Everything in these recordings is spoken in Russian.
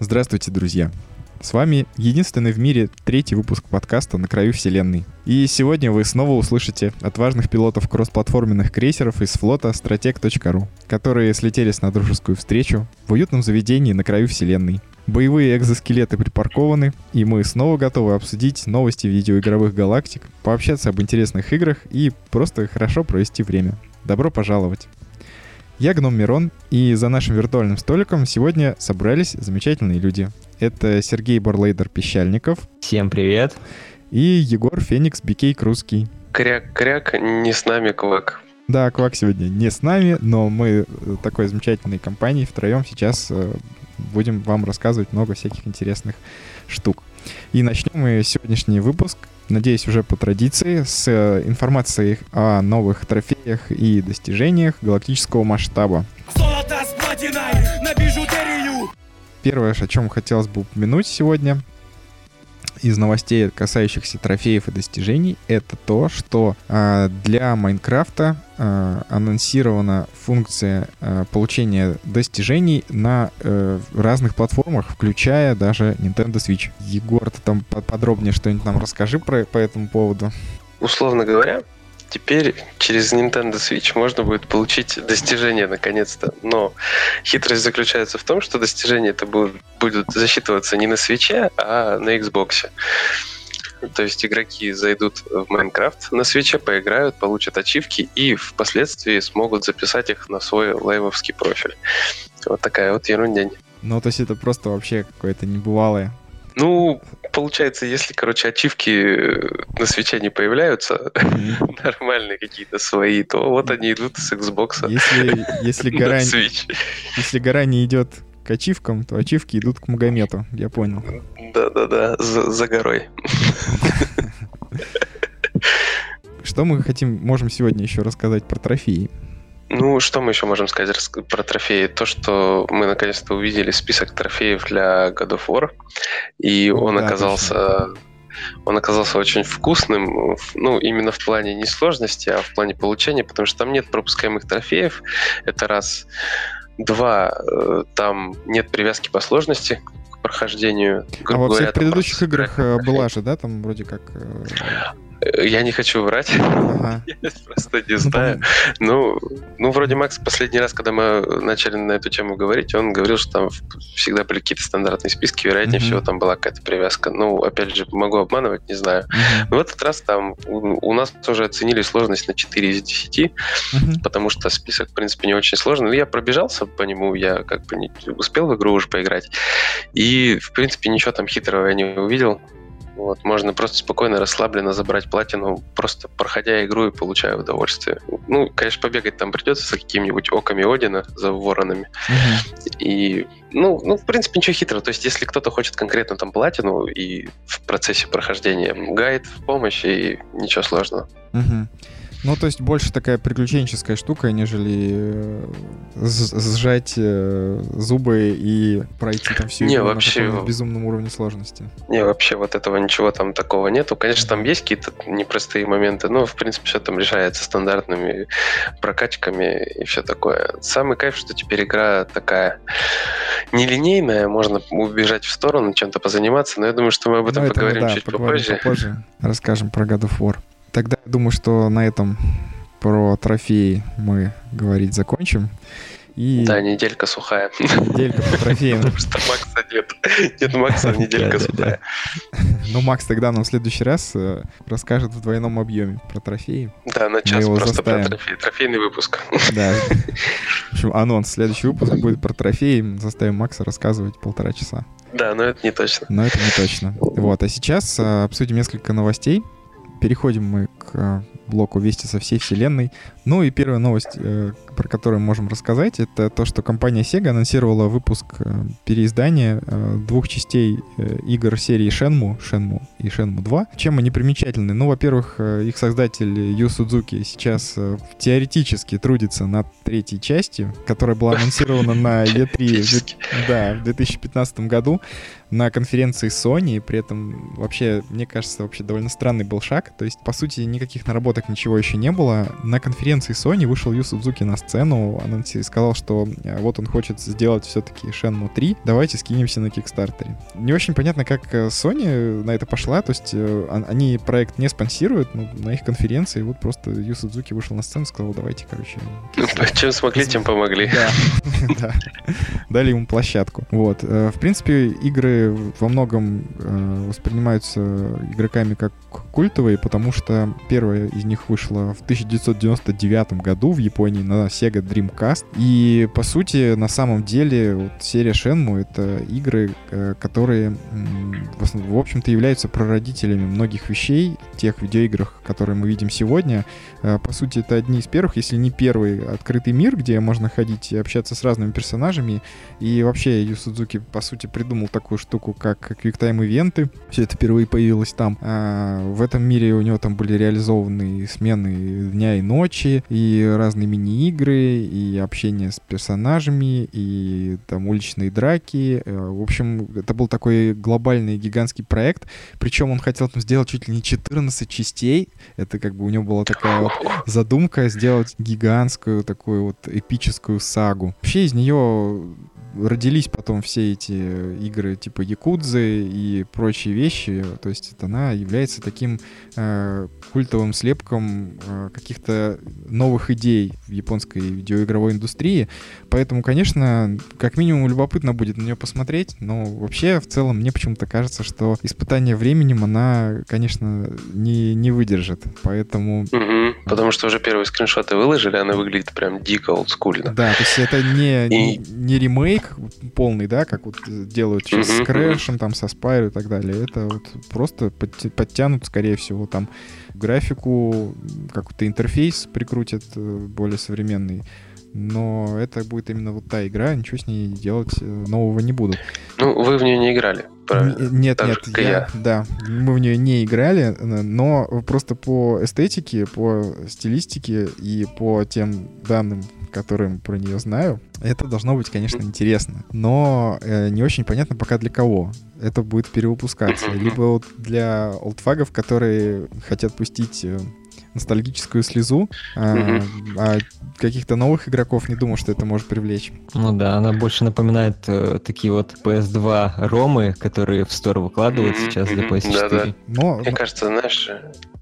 Здравствуйте, друзья! С вами единственный в мире третий выпуск подкаста «На краю вселенной». И сегодня вы снова услышите отважных пилотов кроссплатформенных крейсеров из флота strateg.ru, которые слетелись на дружескую встречу в уютном заведении на краю вселенной. Боевые экзоскелеты припаркованы, и мы снова готовы обсудить новости видеоигровых галактик, пообщаться об интересных играх и просто хорошо провести время. Добро пожаловать! Я Гном Мирон, и за нашим виртуальным столиком сегодня собрались замечательные люди. Это Сергей Борлейдер-Пещальников. Всем привет. И Егор Феникс Бикей Крузский. Кряк-кряк, не с нами Квак. Да, Квак сегодня не с нами, но мы э, такой замечательной компанией втроем сейчас э, будем вам рассказывать много всяких интересных штук. И начнем мы сегодняшний выпуск, надеюсь, уже по традиции, с э, информацией о новых трофеях и достижениях галактического масштаба. Золото с платиной на бижутерию! Первое, о чем хотелось бы упомянуть сегодня, из новостей, касающихся трофеев и достижений, это то, что э, для Майнкрафта э, анонсирована функция э, получения достижений на э, разных платформах, включая даже Nintendo Switch. Егор, ты там подробнее что-нибудь нам расскажи про, по этому поводу. Условно говоря, теперь через Nintendo Switch можно будет получить достижения наконец-то. Но хитрость заключается в том, что достижения это будут, будут засчитываться не на Switch, а на Xbox. То есть игроки зайдут в Майнкрафт на свече, поиграют, получат ачивки и впоследствии смогут записать их на свой лайвовский профиль. Вот такая вот ерундень. Ну, то есть это просто вообще какое-то небывалое ну, получается, если, короче, ачивки э, на свече не появляются, нормальные какие-то свои, то вот они идут с Xbox. Если, если, гора, если гора не идет к ачивкам, то ачивки идут к Магомету, я понял. Да-да-да, за, за горой. Что мы хотим, можем сегодня еще рассказать про трофеи? Ну, что мы еще можем сказать про трофеи? То, что мы наконец-то увидели список трофеев для God of War, и он да, оказался... Точно. Он оказался очень вкусным, ну, именно в плане не сложности, а в плане получения, потому что там нет пропускаемых трофеев. Это раз. Два, э, там нет привязки по сложности к прохождению. А во всех предыдущих играх э, была же, да, там вроде как... Я не хочу врать. Ага. Я просто не знаю. Ну, ну, вроде Макс последний раз, когда мы начали на эту тему говорить, он говорил, что там всегда были какие-то стандартные списки, вероятнее всего там была какая-то привязка. Ну, опять же, могу обманывать, не знаю. Но в этот раз там у, нас тоже оценили сложность на 4 из 10, потому что список, в принципе, не очень сложный. Но я пробежался по нему, я как бы не успел в игру уже поиграть. И, в принципе, ничего там хитрого я не увидел. Вот, можно просто спокойно, расслабленно забрать платину, просто проходя игру и получая удовольствие. Ну, конечно, побегать там придется за какими-нибудь оками Одина, за воронами. И, ну, ну, в принципе, ничего хитрого. То есть, если кто-то хочет конкретно там платину и в процессе прохождения гайд в помощь, и ничего сложного. Ну, то есть больше такая приключенческая штука, нежели э, сжать э, зубы и пройти там всю не, игру вообще... на безумном уровне сложности. Не, вообще вот этого ничего там такого нету. Конечно, там есть какие-то непростые моменты, но, в принципе, все там решается стандартными прокачками и все такое. Самый кайф, что теперь игра такая нелинейная, можно убежать в сторону, чем-то позаниматься, но я думаю, что мы об этом ну, поговорим это, да, чуть поговорим попозже. попозже. Расскажем про God of War. Тогда я думаю, что на этом про трофеи мы говорить закончим. И... Да, неделька сухая. Неделька по трофеям. Потому что Макса нет. Нет Макса, неделька сухая. Ну, Макс тогда нам в следующий раз э, расскажет в двойном объеме про трофеи. Да, на час просто про трофеи. Трофейный выпуск. Да. В общем, анонс. Следующий выпуск будет про трофеи. Заставим Макса рассказывать полтора часа. Да, но это не точно. Но это не точно. Вот, а сейчас э, обсудим несколько новостей переходим мы к блоку «Вести со всей вселенной». Ну и первая новость, э, про которую мы можем рассказать, это то, что компания Sega анонсировала выпуск э, переиздания э, двух частей игр серии Shenmue, Shenmue и Shenmue 2. Чем они примечательны? Ну, во-первых, их создатель Ю Судзуки сейчас теоретически трудится над третьей частью, которая была анонсирована на E3 да, в 2015 году на конференции Sony, при этом вообще, мне кажется, вообще довольно странный был шаг, то есть, по сути, никаких наработок, ничего еще не было. На конференции Sony вышел Ю Судзуки на сцену, и сказал, что э, вот он хочет сделать все-таки Shenmue 3, давайте скинемся на Кикстартере. Не очень понятно, как э, Sony на это пошла, то есть э, они проект не спонсируют, но на их конференции вот просто Ю Судзуки вышел на сцену, сказал, давайте, короче... Ну, чем смогли, тем помогли. Да, Дали ему площадку. Вот. В принципе, игры во многом э, воспринимаются игроками как культовые, потому что первая из них вышла в 1999 году в Японии на Sega Dreamcast. И, по сути, на самом деле, вот серия Shenmue — это игры, э, которые, в общем-то, являются прародителями многих вещей, тех видеоиграх, которые мы видим сегодня. Э, по сути, это одни из первых, если не первый, открытый мир, где можно ходить и общаться с разными персонажами. И вообще Ю по сути, придумал такую штуку, как QuickTime-ивенты. Все это впервые появилось там. А в этом мире у него там были реализованы смены дня и ночи, и разные мини-игры, и общение с персонажами, и там уличные драки. Э, в общем, это был такой глобальный гигантский проект. Причем он хотел там сделать чуть ли не 14 частей. Это как бы у него была такая вот задумка сделать гигантскую такую вот эпическую сагу. Вообще из нее родились потом все эти игры типа Якудзы и прочие вещи. То есть она является таким э, культовым слепком э, каких-то новых идей в японской видеоигровой индустрии. Поэтому, конечно, как минимум любопытно будет на нее посмотреть, но вообще в целом мне почему-то кажется, что испытание временем она, конечно, не, не выдержит. Поэтому... Угу, потому что уже первые скриншоты выложили, она выглядит прям дико олдскульно. Да, то есть это не, и... не, не ремейк полный, да, как вот делают сейчас с Крэшем, там, со Спайру и так далее. Это вот просто подтянут, скорее всего, там графику, какой-то интерфейс прикрутят э, более современный но это будет именно вот та игра, ничего с ней делать э, нового не буду. Ну, вы в нее не играли, правильно? Нет, так нет, я, я, да, мы в нее не играли, но просто по эстетике, по стилистике и по тем данным, которым про нее знаю, это должно быть, конечно, интересно, но э, не очень понятно пока для кого. Это будет перевыпускаться. Либо вот для олдфагов, которые хотят пустить э, ностальгическую слезу, а, а каких-то новых игроков не думал, что это может привлечь. Ну да, она больше напоминает э, такие вот PS2 ромы, которые в стор выкладывают сейчас для PS4. Да-да. Но, Мне кажется, знаешь,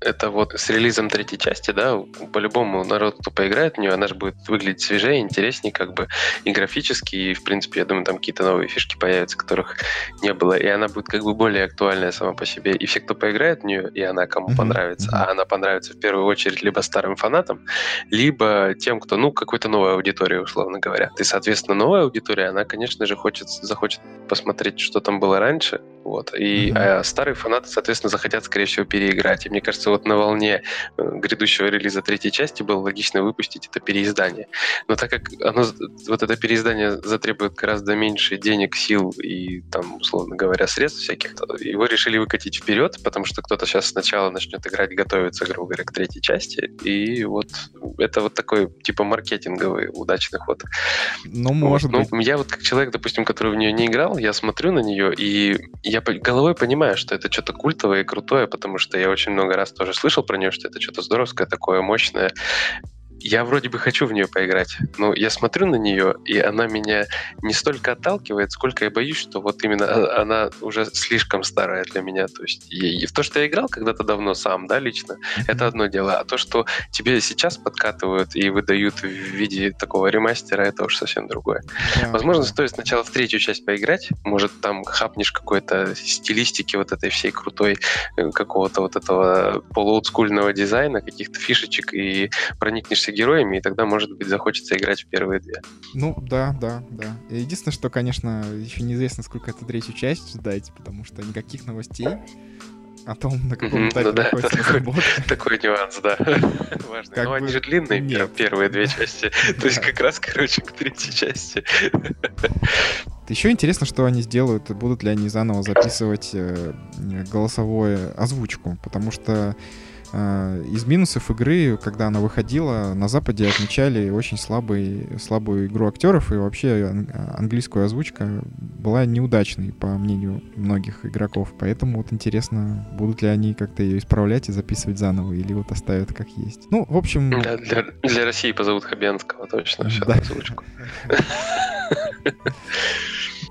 это вот с релизом третьей части, да, по-любому народ, кто поиграет в нее, она же будет выглядеть свежее, интереснее, как бы и графически, и, в принципе, я думаю, там какие-то новые фишки появятся, которых не было, и она будет как бы более актуальная сама по себе. И все, кто поиграет в нее, и она кому mm-hmm. понравится, а она понравится в первую очередь либо старым фанатам, либо тем, кто, ну, какой-то новой аудитории, условно говоря. И, соответственно, новая аудитория, она, конечно же, хочет, захочет посмотреть, что там было раньше, вот, и mm-hmm. старые фанаты, соответственно, захотят, скорее всего, переиграть. И мне кажется, вот на волне э, грядущего релиза третьей части было логично выпустить это переиздание. Но так как оно, вот это переиздание затребует гораздо меньше денег, сил и там, условно говоря, средств всяких, его решили выкатить вперед, потому что кто-то сейчас сначала начнет играть, готовиться, грубо говоря, к третьей части. И вот это вот такой типа маркетинговый удачный ход. Ну, может вот. быть. Ну, я вот как человек, допустим, который в нее не играл, я смотрю на нее, и я головой понимаю, что это что-то культовое и крутое, потому что я очень много раз тоже слышал про нее, что это что-то здоровское, такое мощное я вроде бы хочу в нее поиграть, но я смотрю на нее, и она меня не столько отталкивает, сколько я боюсь, что вот именно а, она уже слишком старая для меня. То есть и, в то, что я играл когда-то давно сам, да, лично, это одно дело. А то, что тебе сейчас подкатывают и выдают в виде такого ремастера, это уж совсем другое. Yeah, Возможно, стоит сначала в третью часть поиграть, может, там хапнешь какой-то стилистики вот этой всей крутой, э, какого-то вот этого полуотскульного дизайна, каких-то фишечек, и проникнешься героями, и тогда, может быть, захочется играть в первые две. Ну, да, да, да. Единственное, что, конечно, еще неизвестно, сколько это третью часть ждать, потому что никаких новостей о том, на каком этапе ну, да, такой, такой нюанс, да. Важно. Как Но бы... они же длинные, Нет. первые две части. То есть как раз, короче, к третьей части. Еще интересно, что они сделают, будут ли они заново записывать э, голосовую озвучку, потому что из минусов игры, когда она выходила, на Западе отмечали очень слабый, слабую игру актеров, и вообще английская озвучка была неудачной, по мнению многих игроков. Поэтому вот интересно, будут ли они как-то ее исправлять и записывать заново, или вот оставят как есть. Ну, в общем... Для, для России позовут Хабенского точно, да. озвучку.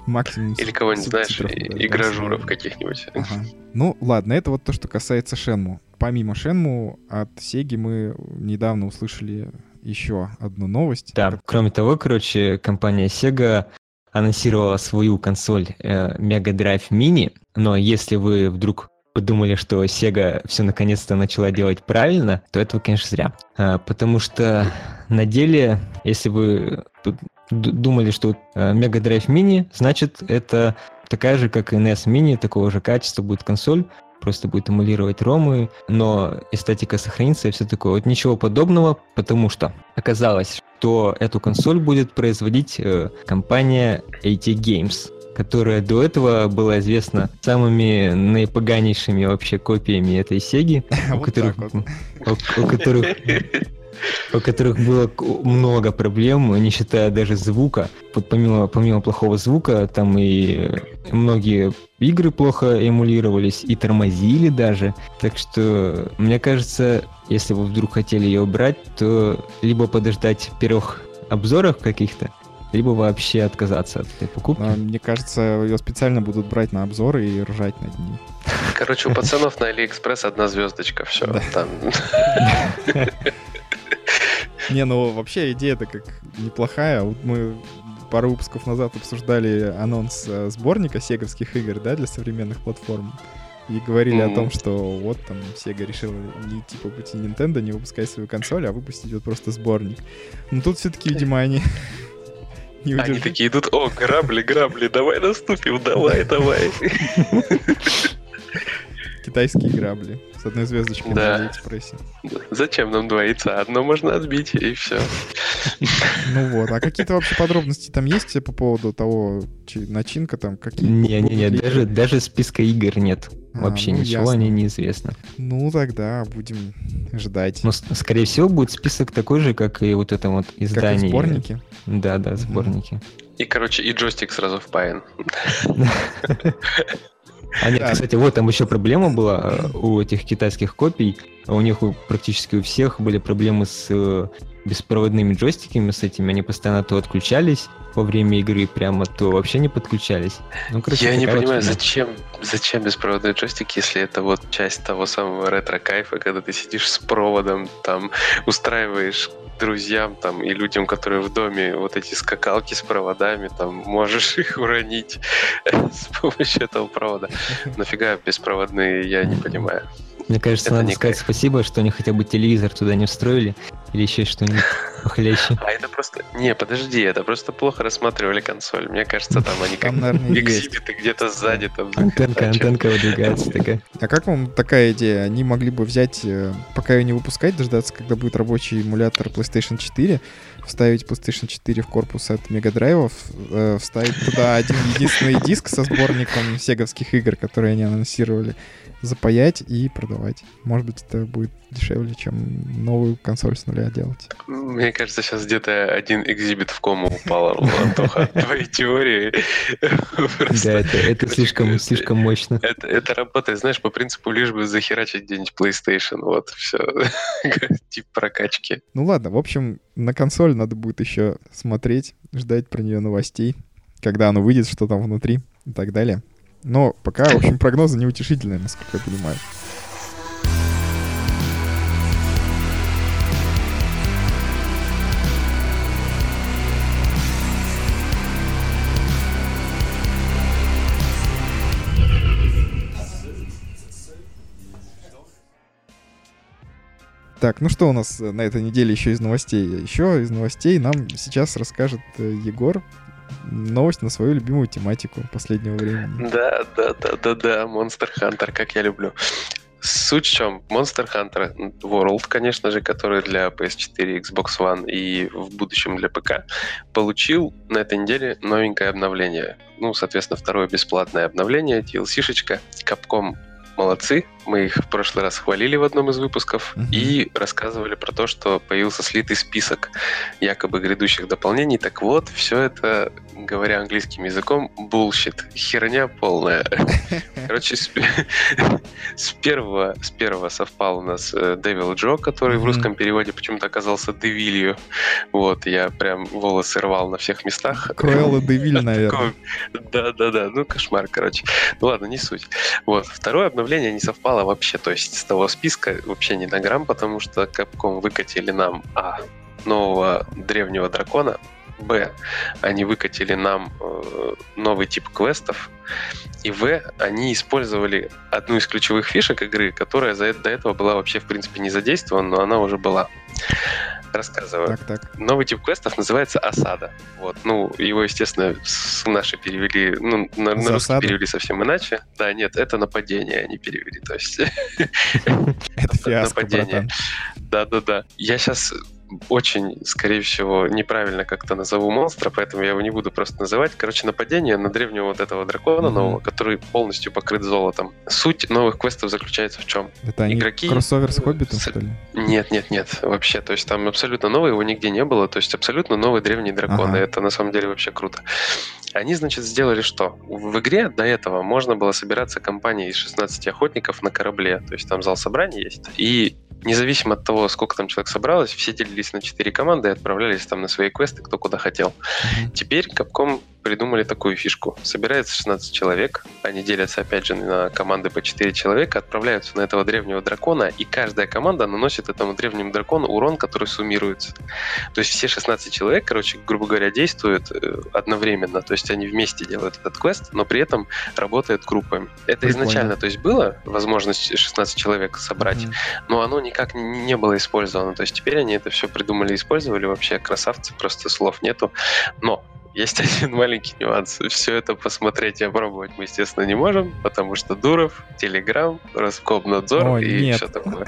максимум. Или кого-нибудь, знаешь, игражуров каких-нибудь. Ага. Ну, ладно, это вот то, что касается Шенму. Помимо Шенму, от Сеги мы недавно услышали еще одну новость. Да, как... кроме того, короче, компания Sega анонсировала свою консоль э, Mega Drive Mini, но если вы вдруг подумали, что Sega все наконец-то начала делать правильно, то это, конечно, зря. А, потому что на деле, если вы думали, что э, Mega Drive Mini, значит, это такая же, как и NES Mini, такого же качества будет консоль, просто будет эмулировать ромы, но эстетика сохранится и все такое. Вот ничего подобного, потому что оказалось, что эту консоль будет производить э, компания AT Games, которая до этого была известна самыми наипоганейшими вообще копиями этой Сеги, у которых, у которых у которых было много проблем, не считая даже звука. Вот помимо, помимо плохого звука, там и многие игры плохо эмулировались и тормозили даже. Так что, мне кажется, если вы вдруг хотели ее брать, то либо подождать первых обзоров каких-то, либо вообще отказаться от этой покупки. Но, мне кажется, ее специально будут брать на обзоры и ржать над ней. Короче, у пацанов на Алиэкспресс одна звездочка, все. Там. Не, ну вообще идея-то как неплохая. Вот мы пару выпусков назад обсуждали анонс э, сборника сеговских игр, да, для современных платформ. И говорили mm-hmm. о том, что вот там Sega решила не идти по пути Nintendo, не выпускать свою консоль, а выпустить вот просто сборник. Но тут все-таки, видимо, они не Они такие идут, о, грабли, грабли, давай наступим, давай, давай. Китайские грабли с одной звездочкой да. на Алиэкспрессе. Зачем нам два яйца? Одно можно отбить, и все. Ну вот. А какие-то вообще подробности там есть по поводу того, начинка там, какие Не-не-не, даже, даже списка игр нет. А, вообще ну, ничего ясно. о ней неизвестно. Ну, тогда будем ждать. Ну, скорее всего, будет список такой же, как и вот это вот издание. Как и сборники? Да, да, сборники. И, короче, и джойстик сразу впаян. А нет, кстати, вот там еще проблема была э, у этих китайских копий. У них практически у всех были проблемы с э, беспроводными джойстиками, с этими. Они постоянно то отключались во время игры прямо, то вообще не подключались. Ну, короче, Я не понимаю, зачем, зачем беспроводной джойстик, если это вот часть того самого ретро-кайфа, когда ты сидишь с проводом, там устраиваешь друзьям там и людям, которые в доме, вот эти скакалки с проводами, там можешь их уронить с помощью этого провода. Нафига беспроводные, я не понимаю. Мне кажется, это надо сказать кайф. спасибо, что они хотя бы телевизор туда не встроили или еще что-нибудь похлеще. А это просто... Не, подожди, это просто плохо рассматривали консоль. Мне кажется, там они как экзибиты где-то сзади. Там, антенка, антенка выдвигается такая. А как вам такая идея? Они могли бы взять, э, пока ее не выпускать, дождаться, когда будет рабочий эмулятор PlayStation 4, вставить PlayStation 4 в корпус от мегадрайвов, э, вставить туда один единственный диск со сборником сеговских игр, которые они анонсировали, запаять и продавать. Может быть, это будет дешевле, чем новую консоль с нуля делать. Мне кажется, сейчас где-то один экзибит в кому упал, Антоха, от твоей теории. Да, это слишком слишком мощно. Это работает, знаешь, по принципу лишь бы захерачить где-нибудь PlayStation, вот, все. Тип прокачки. Ну ладно, в общем, на консоль надо будет еще смотреть, ждать про нее новостей, когда оно выйдет, что там внутри и так далее. Но пока, в общем, прогнозы неутешительные, насколько я понимаю. Так, ну что у нас на этой неделе еще из новостей? Еще из новостей нам сейчас расскажет э, Егор новость на свою любимую тематику последнего времени. Да, да, да, да, да, Monster Hunter, как я люблю. Суть в чем? Monster Hunter World, конечно же, который для PS4, Xbox One и в будущем для ПК, получил на этой неделе новенькое обновление. Ну, соответственно, второе бесплатное обновление, DLC-шечка. Capcom молодцы. Мы их в прошлый раз хвалили в одном из выпусков uh-huh. и рассказывали про то, что появился слитый список якобы грядущих дополнений. Так вот, все это, говоря английским языком, bullshit. Херня полная. Короче, с, с, первого, с первого совпал у нас э, Devil Джо, который uh-huh. в русском переводе почему-то оказался Девилью. Вот, я прям волосы рвал на всех местах. Круэлла Девиль, наверное. Да-да-да, ну кошмар, короче. Ну ладно, не суть. Вот, второе обновление не совпало вообще, то есть с того списка вообще не на грамм, потому что Capcom выкатили нам А. Нового древнего дракона, Б. Они выкатили нам э, новый тип квестов, и В. Они использовали одну из ключевых фишек игры, которая за, до этого была вообще в принципе не задействована, но она уже была. Рассказываю. Так, так. Новый тип квестов называется осада. Вот, ну, его, естественно, с наши перевели, ну, на, на русский перевели совсем иначе. Да, нет, это нападение они перевели, то есть... Это фиаско, Нападение. Да-да-да. Я сейчас очень, скорее всего, неправильно как-то назову монстра, поэтому я его не буду просто называть. Короче, нападение на древнего вот этого дракона mm-hmm. нового, который полностью покрыт золотом. Суть новых квестов заключается в чем? Это они Игроки... кроссовер с Хоббитом, с... что ли? Нет, нет, нет, вообще. То есть там абсолютно новый, его нигде не было. То есть абсолютно новый древний дракон. Ага. И это на самом деле вообще круто. Они, значит, сделали что? В игре до этого можно было собираться компанией из 16 охотников на корабле. То есть там зал собраний есть. И независимо от того, сколько там человек собралось, все делились на четыре команды и отправлялись там на свои квесты, кто куда хотел. Теперь Capcom придумали такую фишку. Собирается 16 человек, они делятся, опять же, на команды по 4 человека, отправляются на этого древнего дракона, и каждая команда наносит этому древнему дракону урон, который суммируется. То есть все 16 человек, короче, грубо говоря, действуют э, одновременно, то есть они вместе делают этот квест, но при этом работают группами. Это Прикольно. изначально, то есть было возможность 16 человек собрать, mm-hmm. но оно никак не было использовано. То есть теперь они это все придумали и использовали, вообще красавцы, просто слов нету. Но есть один маленький нюанс. Все это посмотреть и опробовать мы, естественно, не можем, потому что Дуров, Телеграм, Роскомнадзор О, и нет. все такое.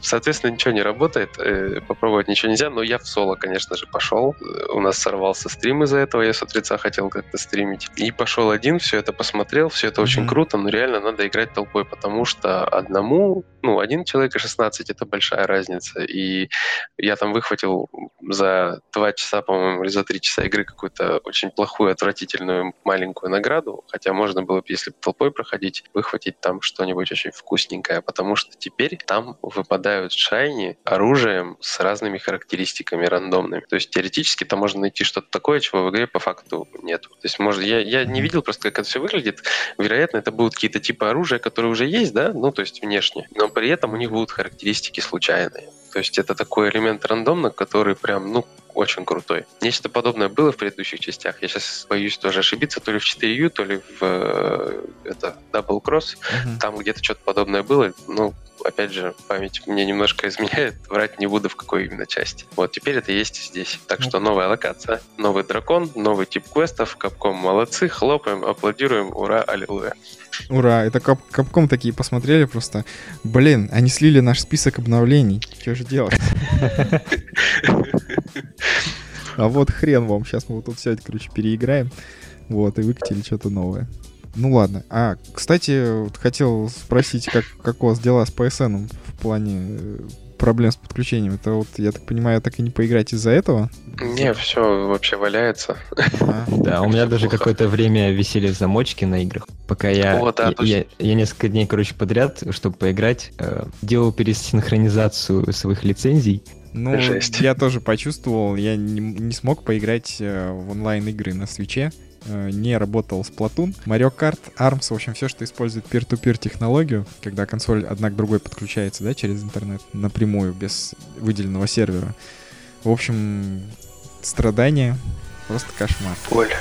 Соответственно, ничего не работает, э, попробовать ничего нельзя, но я в соло, конечно же, пошел. У нас сорвался стрим из-за этого, я с утреца хотел как-то стримить. И пошел один, все это посмотрел, все это mm-hmm. очень круто, но реально надо играть толпой, потому что одному, ну, один человек и 16 это большая разница. И я там выхватил за два часа, по-моему, или за три часа игры какую-то очень плохую, отвратительную маленькую награду, хотя можно было бы, если толпой проходить, выхватить там что-нибудь очень вкусненькое, потому что теперь там выпадают шайни оружием с разными характеристиками рандомными. То есть теоретически там можно найти что-то такое, чего в игре по факту нет. То есть, может, я, я не видел просто, как это все выглядит. Вероятно, это будут какие-то типы оружия, которые уже есть, да, ну, то есть внешне, но при этом у них будут характеристики случайные. То есть это такой элемент рандомно, который прям, ну, очень крутой. Нечто подобное было в предыдущих частях. Я сейчас боюсь тоже ошибиться, то ли в 4U, то ли в э, это Double Cross. Uh-huh. Там где-то что-то подобное было. Ну, опять же, память мне немножко изменяет. Врать не буду, в какой именно части. Вот теперь это есть здесь. Так что новая локация, новый дракон, новый тип квестов. Капком молодцы, хлопаем, аплодируем, ура, аллилуйя. Ура, это кап Капком такие посмотрели просто. Блин, они слили наш список обновлений. Что же делать? А вот хрен вам, сейчас мы вот тут все это, короче, переиграем. Вот, и выкатили что-то новое. Ну ладно. А, кстати, вот хотел спросить, как, как у вас дела с PSN в плане э, проблем с подключением. Это вот, я так понимаю, так и не поиграть из-за этого? Не, все вообще валяется. Да, у меня даже какое-то время висели замочки на играх, пока я, я, я несколько дней, короче, подряд, чтобы поиграть, э, делал пересинхронизацию своих лицензий, ну, Жесть. я тоже почувствовал, я не, не смог поиграть э, в онлайн-игры на свече, не работал с Platoon. Mario Kart, ARMS, в общем, все, что использует peer-to-peer технологию, когда консоль одна к другой подключается, да, через интернет напрямую, без выделенного сервера. В общем, страдания, просто кошмар. Боль.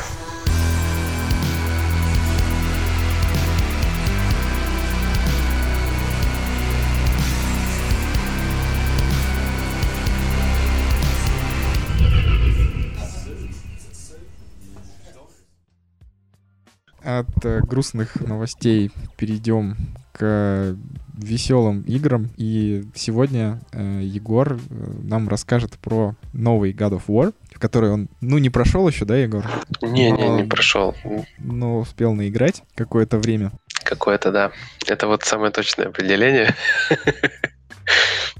От э, грустных новостей перейдем к веселым играм. И сегодня э, Егор э, нам расскажет про новый God of War, в который он, ну, не прошел еще, да, Егор? Не, но, не, не прошел. Но успел наиграть какое-то время. Какое-то, да. Это вот самое точное определение.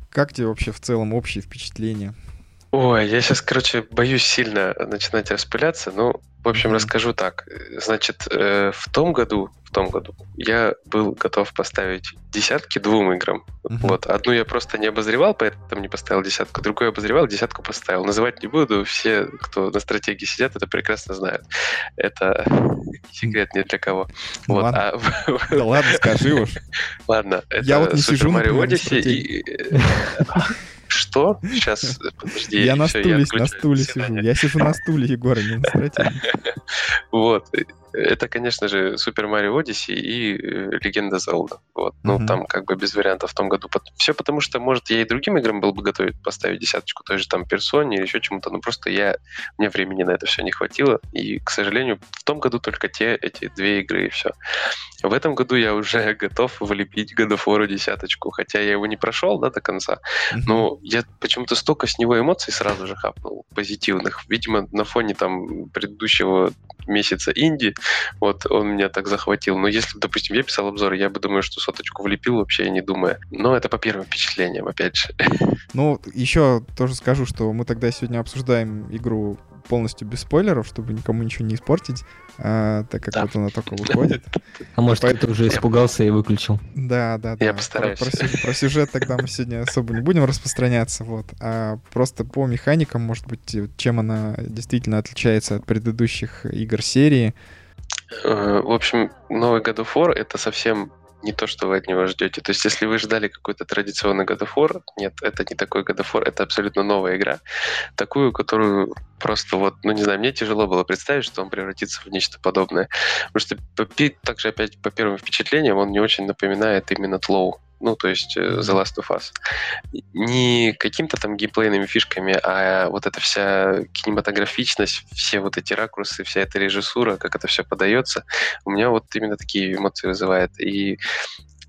Как тебе вообще в целом общее впечатление? Ой, я сейчас, короче, боюсь сильно начинать распыляться. Ну, в общем, mm-hmm. расскажу так. Значит, э, в том году, в том году я был готов поставить десятки двум играм. Mm-hmm. Вот одну я просто не обозревал, поэтому не поставил десятку. Другую обозревал, десятку поставил. Называть не буду. Все, кто на стратегии сидят, это прекрасно знают. Это секрет ни для кого. Ну, вот. ладно. А... Да ладно, скажи уж. Ладно. Это я вот не Super сижу Mario Odyssey и что? Сейчас, подожди. Я на стуле, на стуле сижу. Я сижу на стуле, Егор, не на стратегии. Вот. Это, конечно же, Super Mario Odyssey и э, Легенда Zelda. Вот. Ну, там как бы без вариантов в том году. Все потому, что, может, я и другим играм был бы готов поставить десяточку, той же там персоне или еще чему-то, но просто я, мне времени на это все не хватило. И, к сожалению, в том году только те, эти две игры и все. В этом году я уже готов of War десяточку, хотя я его не прошел, да, до конца. Но я почему-то столько с него эмоций сразу же хапнул, позитивных. Видимо, на фоне там предыдущего месяца инди, вот он меня так захватил. Но если, допустим, я писал обзор, я бы думаю, что соточку влепил вообще не думая. Но это по первым впечатлениям, опять же. Ну, еще тоже скажу, что мы тогда сегодня обсуждаем игру полностью без спойлеров, чтобы никому ничего не испортить, а, так как да. вот она только выходит. А может, Поэтому... кто-то уже испугался и выключил? Да, да, да. Я постараюсь. Про, про, про сюжет тогда мы сегодня особо не будем распространяться, вот. А просто по механикам, может быть, чем она действительно отличается от предыдущих игр серии. Э, в общем, новый God of War — это совсем не то, что вы от него ждете. То есть, если вы ждали какой-то традиционный God of War, нет, это не такой God of War, это абсолютно новая игра. Такую, которую просто вот, ну не знаю, мне тяжело было представить, что он превратится в нечто подобное. Потому что также опять по первым впечатлениям он не очень напоминает именно Тлоу ну, то есть э, The Last of Us. Не каким-то там геймплейными фишками, а вот эта вся кинематографичность, все вот эти ракурсы, вся эта режиссура, как это все подается, у меня вот именно такие эмоции вызывает. И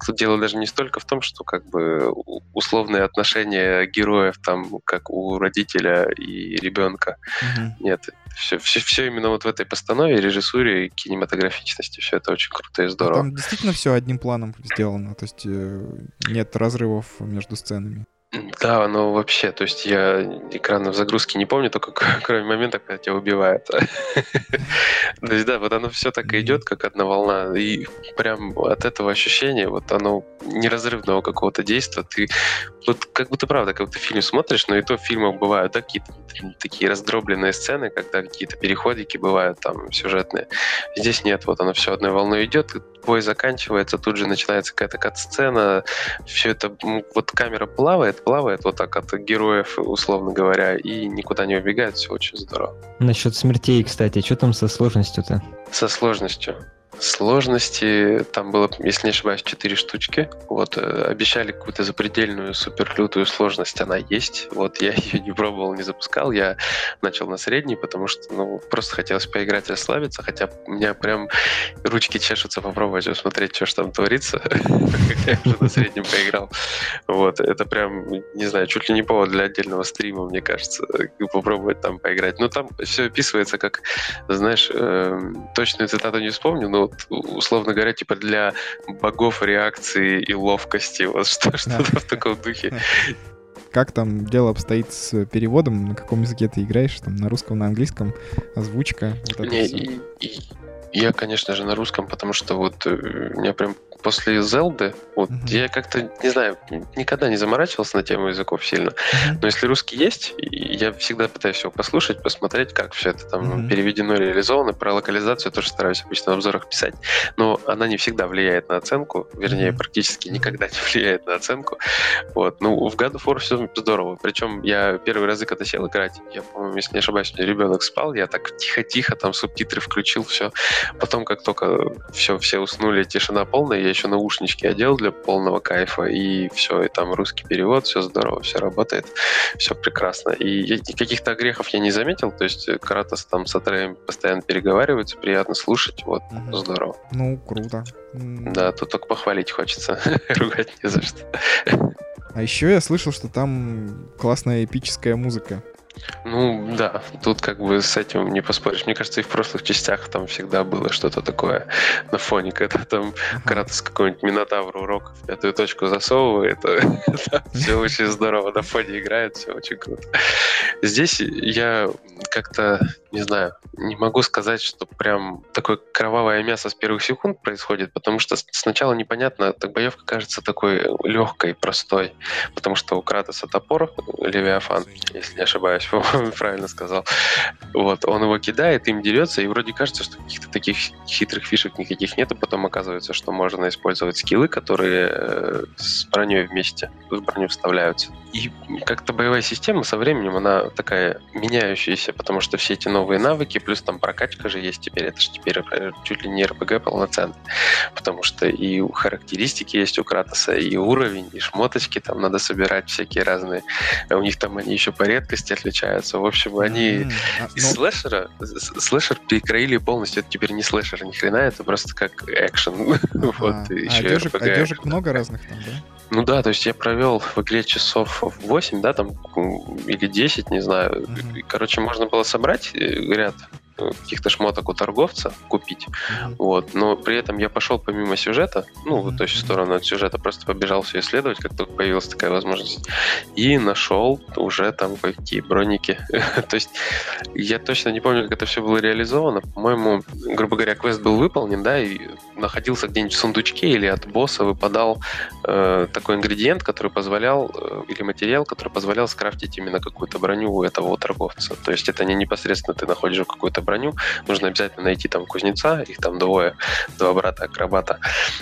тут дело даже не столько в том, что как бы условные отношения героев там, как у родителя и ребенка. Mm-hmm. Нет, все, все, все именно вот в этой постанове, режиссуре и кинематографичности. Все это очень круто и здорово. там действительно все одним планом сделано, то есть э, нет разрывов между сценами. Да, ну вообще, то есть я экраны в загрузке не помню, только кроме момента, когда тебя убивают. То есть да, вот оно все так и идет, как одна волна, и прям от этого ощущения, вот оно неразрывного какого-то действия, ты вот как будто правда, как будто фильм смотришь, но и то в фильмах бывают какие-то такие раздробленные сцены, когда какие-то переходики бывают там сюжетные. Здесь нет, вот оно все одной волной идет, бой заканчивается, тут же начинается какая-то кат-сцена, все это, вот камера плавает, плавает вот так от героев, условно говоря, и никуда не убегает, все очень здорово. Насчет смертей, кстати, что там со сложностью-то? Со сложностью. Сложности там было, если не ошибаюсь, 4 штучки. Вот, э, обещали какую-то запредельную, суперлютую сложность, она есть. Вот, я ее не пробовал, не запускал. Я начал на средний, потому что, ну, просто хотелось поиграть, расслабиться, хотя у меня прям ручки чешутся попробовать посмотреть, что же там творится, я уже на среднем поиграл. Вот, это прям, не знаю, чуть ли не повод для отдельного стрима, мне кажется, попробовать там поиграть. Но там все описывается как, знаешь, эм, точную цитату не вспомню, но вот, условно говоря, типа для богов реакции и ловкости, вот что, что-то в таком духе. Как там дело обстоит с переводом? На каком языке ты играешь? Там на русском, на английском? Озвучка? Вот Не, и, и, я, конечно же, на русском, потому что вот э, меня прям после Зелды, вот mm-hmm. я как-то, не знаю, никогда не заморачивался на тему языков сильно. Mm-hmm. Но если русский есть, я всегда пытаюсь его послушать, посмотреть, как все это там mm-hmm. переведено, реализовано. Про локализацию тоже стараюсь обычно в обзорах писать. Но она не всегда влияет на оценку, вернее, mm-hmm. практически никогда не влияет на оценку. Вот. Ну, в God of War все здорово. Причем я первый раз, когда сел играть, я, по-моему, если не ошибаюсь, у меня ребенок спал, я так тихо-тихо там субтитры включил, все. Потом, как только все, все уснули, тишина полная, я еще наушнички одел для полного кайфа, и все, и там русский перевод, все здорово, все работает, все прекрасно. И каких-то огрехов я не заметил, то есть Кратос там с Атреем постоянно переговариваются, приятно слушать, вот, угу. здорово. Ну, круто. Да, тут только похвалить хочется, ругать не за что. А еще я слышал, что там классная эпическая музыка. Ну да, тут как бы с этим не поспоришь. Мне кажется, и в прошлых частях там всегда было что-то такое на фоне, когда там. Кратос какой-нибудь Минотавр урок в пятую точку засовывает, все очень здорово на фоне играет, все очень круто. Здесь я как-то, не знаю, не могу сказать, что прям такое кровавое мясо с первых секунд происходит, потому что сначала непонятно, так боевка кажется такой легкой, простой, потому что у Кратоса топор, Левиафан, если не ошибаюсь, правильно сказал. Вот, он его кидает, им дерется, и вроде кажется, что каких-то таких хитрых фишек никаких нет, а потом оказывается, что можно использовать скиллы, которые э, с броней вместе в броню вставляются. И как-то боевая система со временем, она такая меняющаяся, потому что все эти новые навыки, плюс там прокачка же есть теперь, это же теперь э, чуть ли не РПГ полноценный, потому что и характеристики есть у Кратоса, и уровень, и шмоточки там надо собирать всякие разные. У них там они еще по редкости отличаются. В общем, они mm-hmm. из ну... слэшера, слэшер перекроили полностью. Это теперь не слэшер, ни хрена, это просто как экшен. Ага. вот, а одежек, одежек много разных там, да? Ну да, то есть я провел в игре часов 8, да, там, или 10, не знаю. Mm-hmm. Короче, можно было собрать э, ряд каких-то шмоток у торговца купить. Вот. Но при этом я пошел помимо сюжета, ну, в той сторону от сюжета, просто побежал все исследовать, как только появилась такая возможность. И нашел уже там какие броники. То есть я точно не помню, как это все было реализовано. По-моему, грубо говоря, квест был выполнен, да, и находился где-нибудь в сундучке или от босса выпадал э, такой ингредиент, который позволял, э, или материал, который позволял скрафтить именно какую-то броню у этого торговца. То есть это не непосредственно ты находишь какую-то броню, нужно обязательно найти там кузнеца, их там двое, два брата акробата.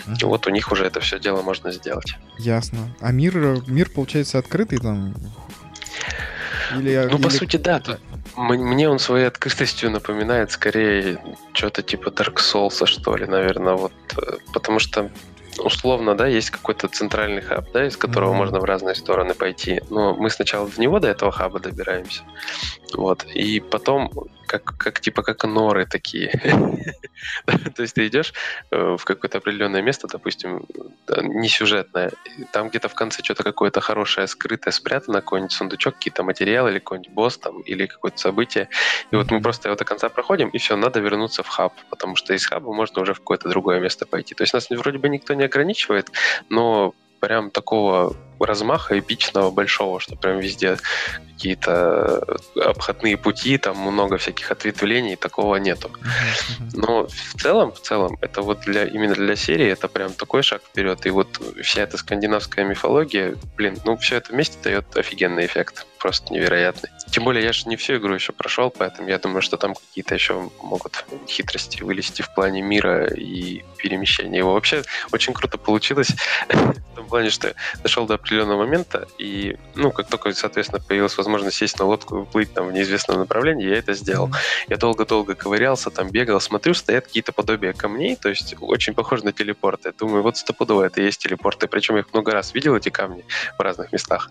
Mm-hmm. И вот у них уже это все дело можно сделать. Ясно. А мир, мир получается открытый там? Или, ну, или... по сути, да. Тут, мне он своей открытостью напоминает скорее что-то типа Dark Souls, что ли, наверное, вот. Э, потому что условно, да, есть какой-то центральный хаб, да, из которого mm-hmm. можно в разные стороны пойти. Но мы сначала до него, до этого хаба добираемся. Вот. И потом как, как типа как норы такие. То есть ты идешь э, в какое-то определенное место, допустим, не сюжетное, там где-то в конце что-то какое-то хорошее, скрытое, спрятано, какой-нибудь сундучок, какие-то материалы или какой-нибудь босс там, или какое-то событие. И вот мы просто его до конца проходим, и все, надо вернуться в хаб, потому что из хаба можно уже в какое-то другое место пойти. То есть нас вроде бы никто не ограничивает, но прям такого размаха эпичного, большого, что прям везде какие-то обходные пути, там много всяких ответвлений, такого нету. Но в целом, в целом, это вот для именно для серии это прям такой шаг вперед. И вот вся эта скандинавская мифология, блин, ну все это вместе дает офигенный эффект, просто невероятный. Тем более я же не всю игру еще прошел, поэтому я думаю, что там какие-то еще могут хитрости вылезти в плане мира и перемещения его. Вообще очень круто получилось в том плане, что дошел до определенного момента, и, ну, как только, соответственно, появилась возможность сесть на лодку и уплыть там в неизвестном направлении, я это сделал. Я долго-долго ковырялся, там бегал, смотрю, стоят какие-то подобия камней, то есть очень похоже на телепорты. Думаю, вот стопудово это и есть телепорты, причем я их много раз видел, эти камни, в разных местах.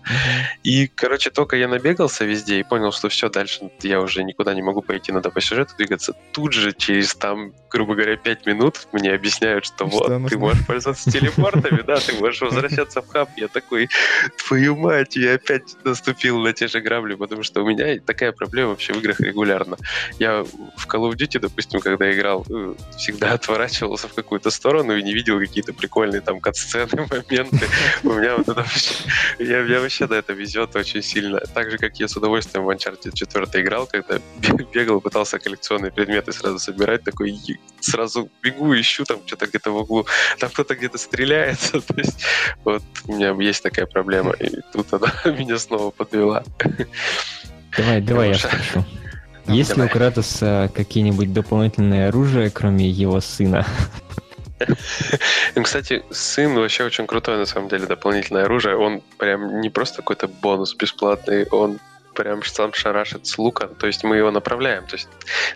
И, короче, только я набегался везде и понял, что все, дальше я уже никуда не могу пойти, надо по сюжету двигаться. Тут же через там, грубо говоря, пять минут мне объясняют, что, что вот, ты можешь пользоваться телепортами, да, ты можешь возвращаться в хаб. Я такой, твою мать, я опять наступил на те же грабли, потому что у меня такая проблема вообще в играх регулярно. Я в Call of Duty, допустим, когда играл, э, всегда отворачивался в какую-то сторону и не видел какие-то прикольные там катсцены, моменты. У меня вот это вообще... Я, вообще на это везет очень сильно. Так же, как я с удовольствием в Uncharted 4 играл, когда бегал, пытался коллекционные предметы сразу собирать, такой сразу бегу, ищу там что-то где-то в углу, там кто-то где-то стреляется. То есть вот у меня есть такая проблема, и тут она меня снова подвела. Давай, давай я спрошу. Есть ли у Кратоса какие-нибудь дополнительные оружия, кроме его сына? Ну, кстати, сын вообще очень крутой, на самом деле, дополнительное оружие. Он прям не просто какой-то бонус бесплатный, он прям сам шарашит с лука. То есть мы его направляем. То есть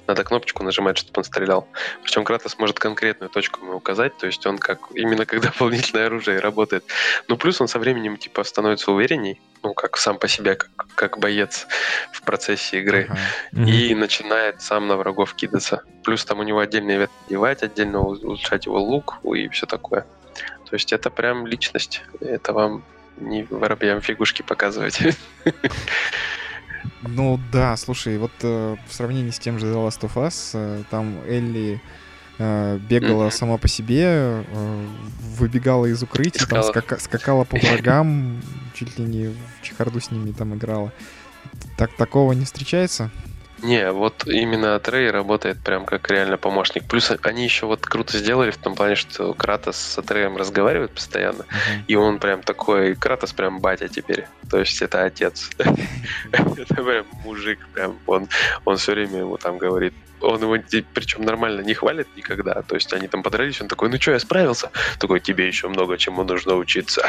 надо кнопочку нажимать, чтобы он стрелял. Причем Кратос может конкретную точку ему указать. То есть он как именно как дополнительное оружие работает. Ну, плюс он со временем типа становится уверенней. Ну, как сам по себе, как, как боец в процессе игры. Uh-huh. И mm-hmm. начинает сам на врагов кидаться. Плюс там у него отдельные ветки девать, отдельно улучшать его лук и все такое. То есть это прям личность. Это вам не воробьям фигушки показывать. Ну да, слушай, вот э, в сравнении с тем же The Last of Us, э, там Элли э, бегала mm-hmm. сама по себе, э, выбегала из укрытия, там скака- скакала по врагам, чуть ли не в чехарду с ними там играла. Так такого не встречается? Не, вот именно Трей работает прям как реально помощник. Плюс они еще вот круто сделали в том плане, что Кратос с Атреем разговаривает постоянно, uh-huh. и он прям такой, Кратос прям батя теперь. То есть это отец. это прям мужик, прям он, он все время ему там говорит, он его причем нормально не хвалит никогда. То есть они там подрались, он такой, ну что, я справился? Такой, тебе еще много чему нужно учиться.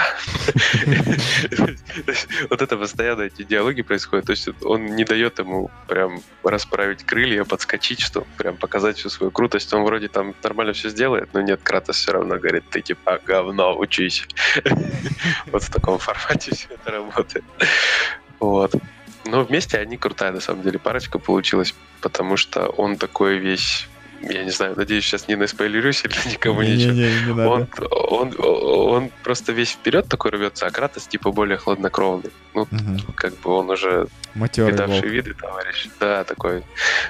Вот это постоянно эти диалоги происходят. То есть он не дает ему прям расправить крылья, подскочить, чтобы прям показать всю свою крутость. Он вроде там нормально все сделает, но нет, Кратос все равно говорит, ты типа говно, учись. Вот в таком формате все это работает. Вот. Но вместе они крутая, на самом деле, парочка получилась, потому что он такой весь я не знаю, надеюсь, сейчас не наспойлерюсь или никому не, ничего. Не, не, не. Он, он, он просто весь вперед такой рвется, а Кратос типа более хладнокровный. Ну, угу. как бы он уже матерый видавший волк. виды товарищ. Да, такой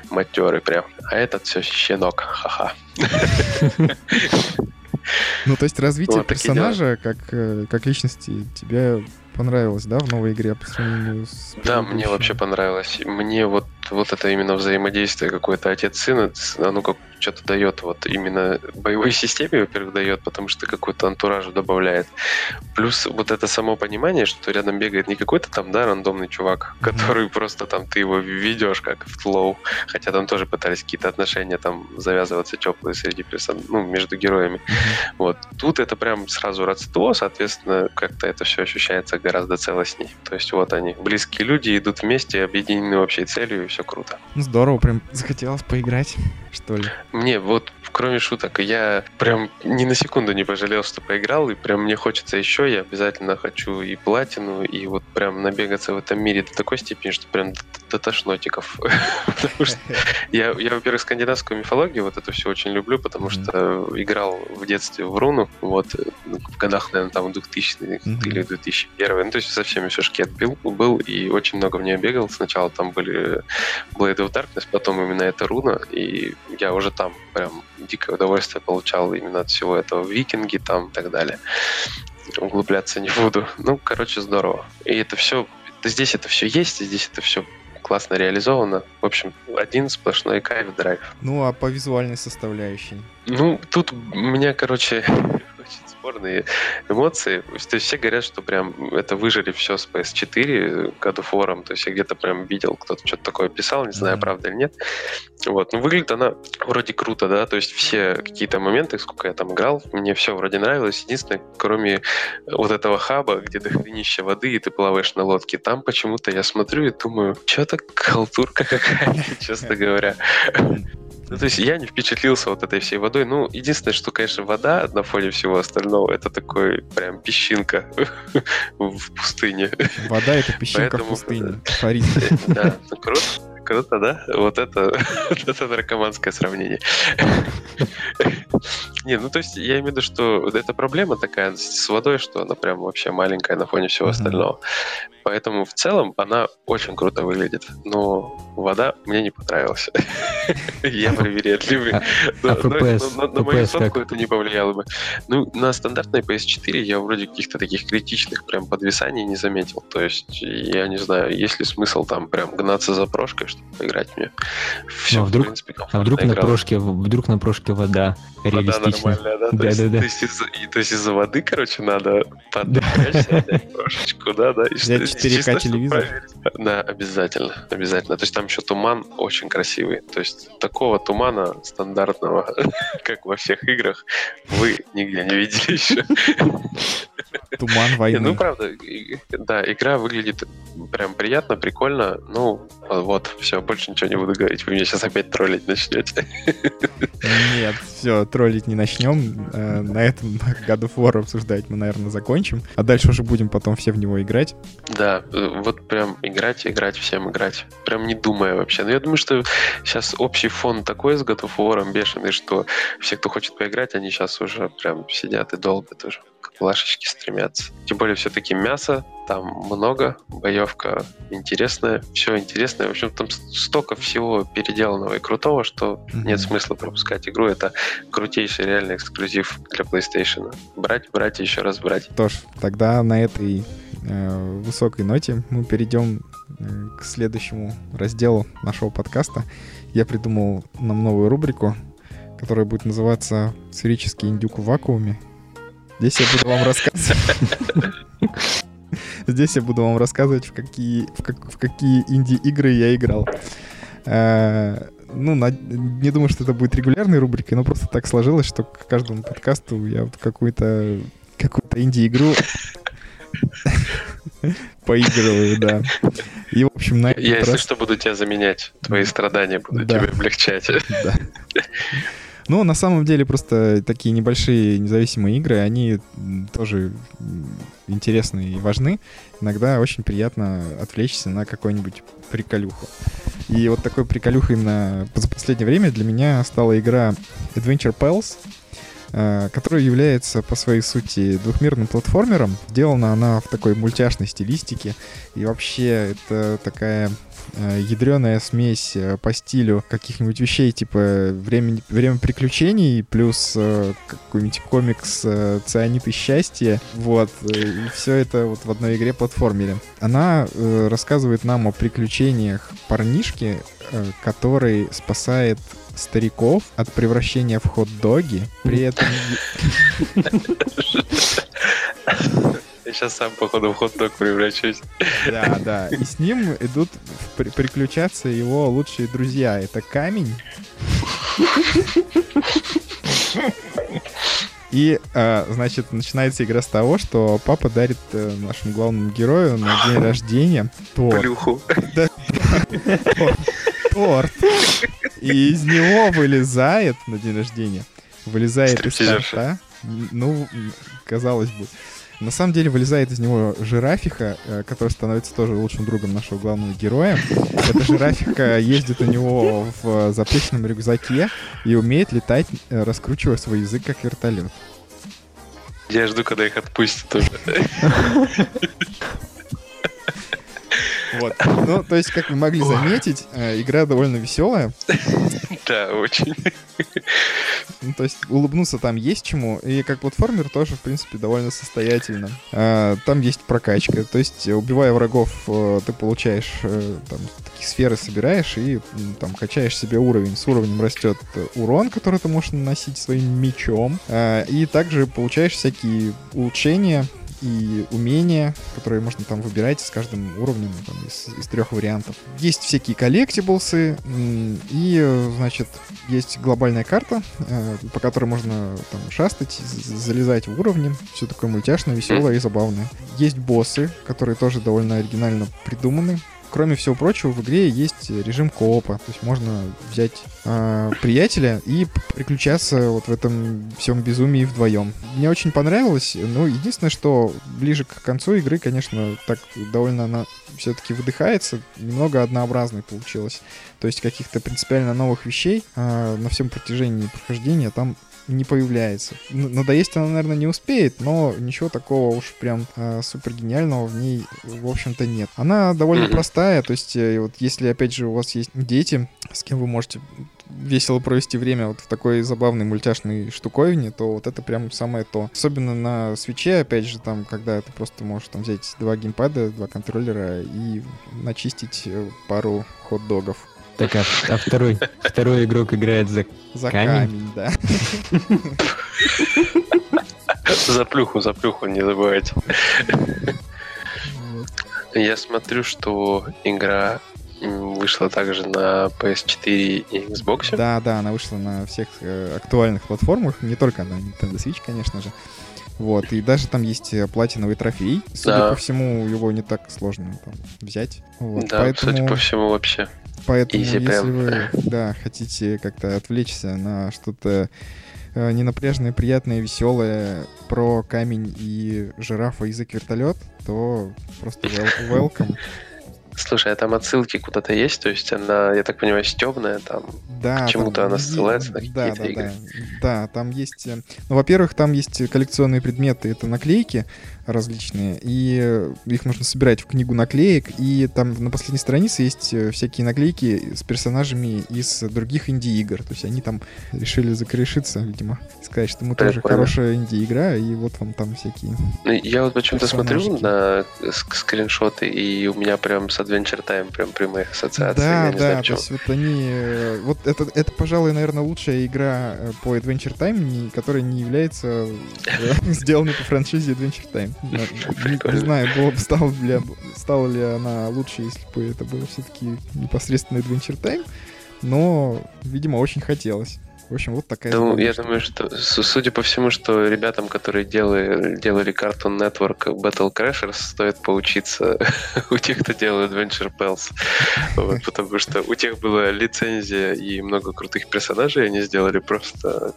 матерый прям. А этот все щенок, ха-ха. Ну, то есть развитие персонажа как, э, как личности тебя понравилось, да, в новой игре по сравнению с... Да, мне вообще понравилось. Мне вот вот это именно взаимодействие какое-то отец-сын, оно как что-то дает, вот именно боевой системе, во-первых, дает, потому что какой-то антураж добавляет. Плюс вот это само понимание, что рядом бегает не какой-то там, да, рандомный чувак, mm-hmm. который просто там, ты его ведешь как в тлоу, хотя там тоже пытались какие-то отношения там завязываться теплые среди персон, ну, между героями. Mm-hmm. Вот. Тут это прям сразу родство, соответственно, как-то это все ощущается гораздо целостней. То есть вот они, близкие люди, идут вместе, объединены общей целью, и все круто. Здорово, прям захотелось поиграть, что ли. Мне вот, кроме шуток, я прям ни на секунду не пожалел, что поиграл, и прям мне хочется еще, я обязательно хочу и платину, и вот прям набегаться в этом мире до такой степени, что прям до, до тошнотиков. Потому что я, я, во-первых, скандинавскую мифологию вот это все очень люблю, потому что играл в детстве в руну, вот, в годах, наверное, там 2000 или 2001 ну, то есть со всеми все шкет был, был, и очень много в нее бегал. Сначала там были Blade of Darkness, потом именно эта руна, и я уже там прям дикое удовольствие получал именно от всего этого. Викинги там и так далее. Углубляться не буду. Ну, короче, здорово. И это все, здесь это все есть, здесь это все классно реализовано. В общем, один сплошной кайф драйв. Ну, а по визуальной составляющей? Ну, тут у меня, короче, спорные эмоции. То есть все говорят, что прям это выжили все с PS4 God of War. То есть я где-то прям видел, кто-то что-то такое писал, не знаю, mm-hmm. правда или нет. Вот. Но выглядит она вроде круто, да, то есть все какие-то моменты, сколько я там играл, мне все вроде нравилось. Единственное, кроме вот этого хаба, где дохренища воды, и ты плаваешь на лодке, там почему-то я смотрю и думаю, что-то халтурка какая-то, честно говоря. Ну, то есть я не впечатлился вот этой всей водой. Ну, единственное, что, конечно, вода на фоне всего остального, это такой прям песчинка в пустыне. Вода — это песчинка Поэтому... в пустыне. Да, ну круто. Круто, да? Вот это, это наркоманское сравнение. Не, ну то есть я имею в виду, что эта проблема такая с водой, что она прям вообще маленькая на фоне всего остального. Поэтому в целом она очень круто выглядит. Но вода мне не понравилась. Я привередливый. На мою сотку это не повлияло бы. Ну, на стандартной PS4 я вроде каких-то таких критичных прям подвисаний не заметил. То есть, я не знаю, есть ли смысл там прям гнаться за прошкой, чтобы поиграть мне. Все, в принципе, а вдруг на прошке, вдруг на прошке вода реалистичная. Нормальная, да? да, то, есть, да, То, есть из, то есть из-за воды, короче, надо поднапрячься, прошечку, да, да. И 4К телевизор. Да, обязательно, обязательно. То есть там еще туман очень красивый. То есть такого тумана стандартного, как во всех играх, вы нигде не видели еще. Туман войны. Ну, правда, да, игра выглядит прям приятно, прикольно. Ну, вот, все, больше ничего не буду говорить. Вы меня сейчас опять троллить начнете. Нет, все, троллить не начнем. Э, на этом God of War обсуждать мы, наверное, закончим. А дальше уже будем потом все в него играть. Да, э, вот прям играть, играть, всем играть. Прям не думая вообще. Но я думаю, что сейчас общий фон такой с God of War бешеный, что все, кто хочет поиграть, они сейчас уже прям сидят и долго тоже плашечки стремятся. Тем более все-таки мясо там много, боевка интересная, все интересное. В общем, там столько всего переделанного и крутого, что mm-hmm. нет смысла пропускать игру. Это крутейший реальный эксклюзив для PlayStation. Брать, брать и еще раз брать. Что ж, тогда на этой э, высокой ноте мы перейдем э, к следующему разделу нашего подкаста. Я придумал нам новую рубрику, которая будет называться «Сферический индюк в вакууме». Здесь я буду вам рассказывать... Здесь я буду вам рассказывать, в какие, в как, в какие инди-игры я играл. Э, ну, на, не думаю, что это будет регулярной рубрикой, но просто так сложилось, что к каждому подкасту я вот какую-то какую-то инди-игру поигрываю, да. И, в общем, на Я, если что, буду тебя заменять. Твои страдания буду да. тебе облегчать. Да. Ну, на самом деле, просто такие небольшие независимые игры, они тоже интересны и важны. Иногда очень приятно отвлечься на какой-нибудь приколюху. И вот такой приколюхой именно за последнее время для меня стала игра Adventure Pals, э, которая является по своей сути двухмерным платформером. Сделана она в такой мультяшной стилистике. И вообще это такая ядреная смесь э, по стилю каких-нибудь вещей, типа время, время приключений, плюс э, какой-нибудь комикс э, «Цианид и счастье». Вот. Э, и все это вот в одной игре платформере. Она э, рассказывает нам о приключениях парнишки, э, который спасает стариков от превращения в хот-доги. При этом... Я сейчас сам, походу, в хот-дог превращусь. Да, да. И с ним идут при приключаться его лучшие друзья. Это камень. И, э, значит, начинается игра с того, что папа дарит э, нашему главному герою на день рождения торт. Плюху. Да, торт. И из него вылезает на день рождения, вылезает из торта. Ну, казалось бы. На самом деле вылезает из него жирафиха, э, который становится тоже лучшим другом нашего главного героя. Эта жирафиха ездит у него в запрещенном рюкзаке и умеет летать, э, раскручивая свой язык как вертолет. Я жду, когда их отпустят уже. Вот. Ну, то есть, как вы могли заметить, э, игра довольно веселая. Да, очень. Ну, то есть, улыбнуться там есть чему, и как платформер тоже, в принципе, довольно состоятельно. А, там есть прокачка, то есть, убивая врагов, э, ты получаешь э, там, такие сферы собираешь и там качаешь себе уровень. С уровнем растет урон, который ты можешь наносить своим мечом. А, и также получаешь всякие улучшения, и умения, которые можно там выбирать с каждым уровнем там, из, из трех вариантов. Есть всякие коллектиблсы, и, значит, есть глобальная карта, э, по которой можно там шастать, залезать в уровни. Все такое мультяшное, веселое и забавное. Есть боссы, которые тоже довольно оригинально придуманы кроме всего прочего, в игре есть режим коопа. То есть можно взять э, приятеля и приключаться вот в этом всем безумии вдвоем. Мне очень понравилось. Ну, единственное, что ближе к концу игры, конечно, так довольно она все-таки выдыхается. Немного однообразной получилось. То есть каких-то принципиально новых вещей э, на всем протяжении прохождения там не появляется. Надоесть она, наверное, не успеет, но ничего такого уж прям э, супер гениального в ней, в общем-то, нет. Она довольно простая, то есть э, вот если, опять же, у вас есть дети, с кем вы можете весело провести время вот в такой забавной мультяшной штуковине, то вот это прям самое то. Особенно на свече, опять же, там, когда ты просто можешь там взять два геймпада, два контроллера и начистить э, пару хот-догов. Так, а, а второй, второй игрок играет за, за камень? камень да. За плюху, за плюху, не забывайте. Я смотрю, что игра вышла также на PS4 и Xbox. Да, да, она вышла на всех э, актуальных платформах, не только на Nintendo Switch, конечно же. Вот, и даже там есть э, платиновый трофей. Судя да. по всему, его не так сложно там, взять. Вот, да, поэтому... судя по всему, вообще. Поэтому, Easy если вы да, хотите как-то отвлечься на что-то э, ненапряжное, приятное, веселое про камень и жирафа язык вертолет, то просто welcome. Слушай, а там отсылки куда-то есть? То есть она, я так понимаю, стебная, там да, к чему-то она ссылается на какие-то да, игры? Да, да, там есть... Э, ну, во-первых, там есть коллекционные предметы, это наклейки, различные, и э, их можно собирать в книгу наклеек, и там на последней странице есть э, всякие наклейки с персонажами из других инди-игр, то есть они там решили закрешиться, видимо, сказать, что мы Прикольно. тоже хорошая инди-игра, и вот вам там всякие ну, Я вот почему-то смотрю на скриншоты, и у меня прям с Adventure Time прям прямые ассоциации. Да, да, знаю, то есть вот они... Э, вот это, это, пожалуй, наверное, лучшая игра по Adventure Time, которая не является сделанной по франшизе Adventure Time. Не знаю, было бы стало ли, стала ли она лучше, если бы это было все-таки непосредственно Adventure Time, но, видимо, очень хотелось. В общем, вот такая... Ну, я думаю, что, судя по всему, что ребятам, которые делали, делали Cartoon Network Battle Crashers, стоит поучиться у тех, кто делал Adventure Pals. Вот, потому что у тех была лицензия и много крутых персонажей, они сделали просто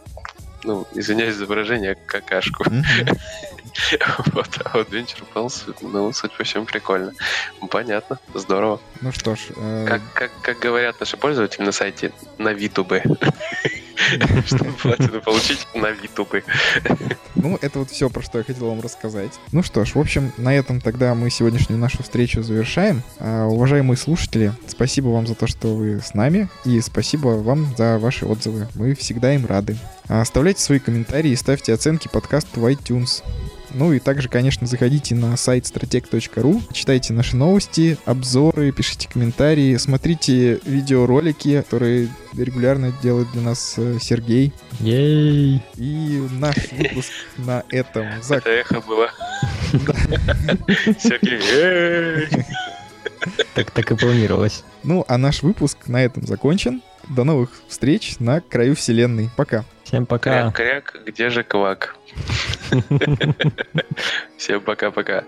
ну, извиняюсь за выражение, какашку. вот, а вот Venture Pulse, ну, суть по всему, прикольно. Понятно, здорово. Ну что ж... Э... Как говорят наши пользователи на сайте, на Витубе. Чтобы платину получить на Витубе. Ну, это вот все, про что я хотел вам рассказать. Ну что ж, в общем, на этом тогда мы сегодняшнюю нашу встречу завершаем. А, уважаемые слушатели, спасибо вам за то, что вы с нами, и спасибо вам за ваши отзывы. Мы всегда им рады. А, оставляйте свои комментарии и ставьте оценки подкасту в iTunes. Ну и также, конечно, заходите на сайт strateg.ru, читайте наши новости, обзоры, пишите комментарии, смотрите видеоролики, которые регулярно делает для нас э, Сергей. Ей! И наш выпуск на этом зак... Это эхо было. Сергей! Так, так и планировалось. Ну, а наш выпуск на этом закончен. До новых встреч на краю вселенной. Пока. Всем пока. Кряк-кряк, где же квак? Всем пока-пока.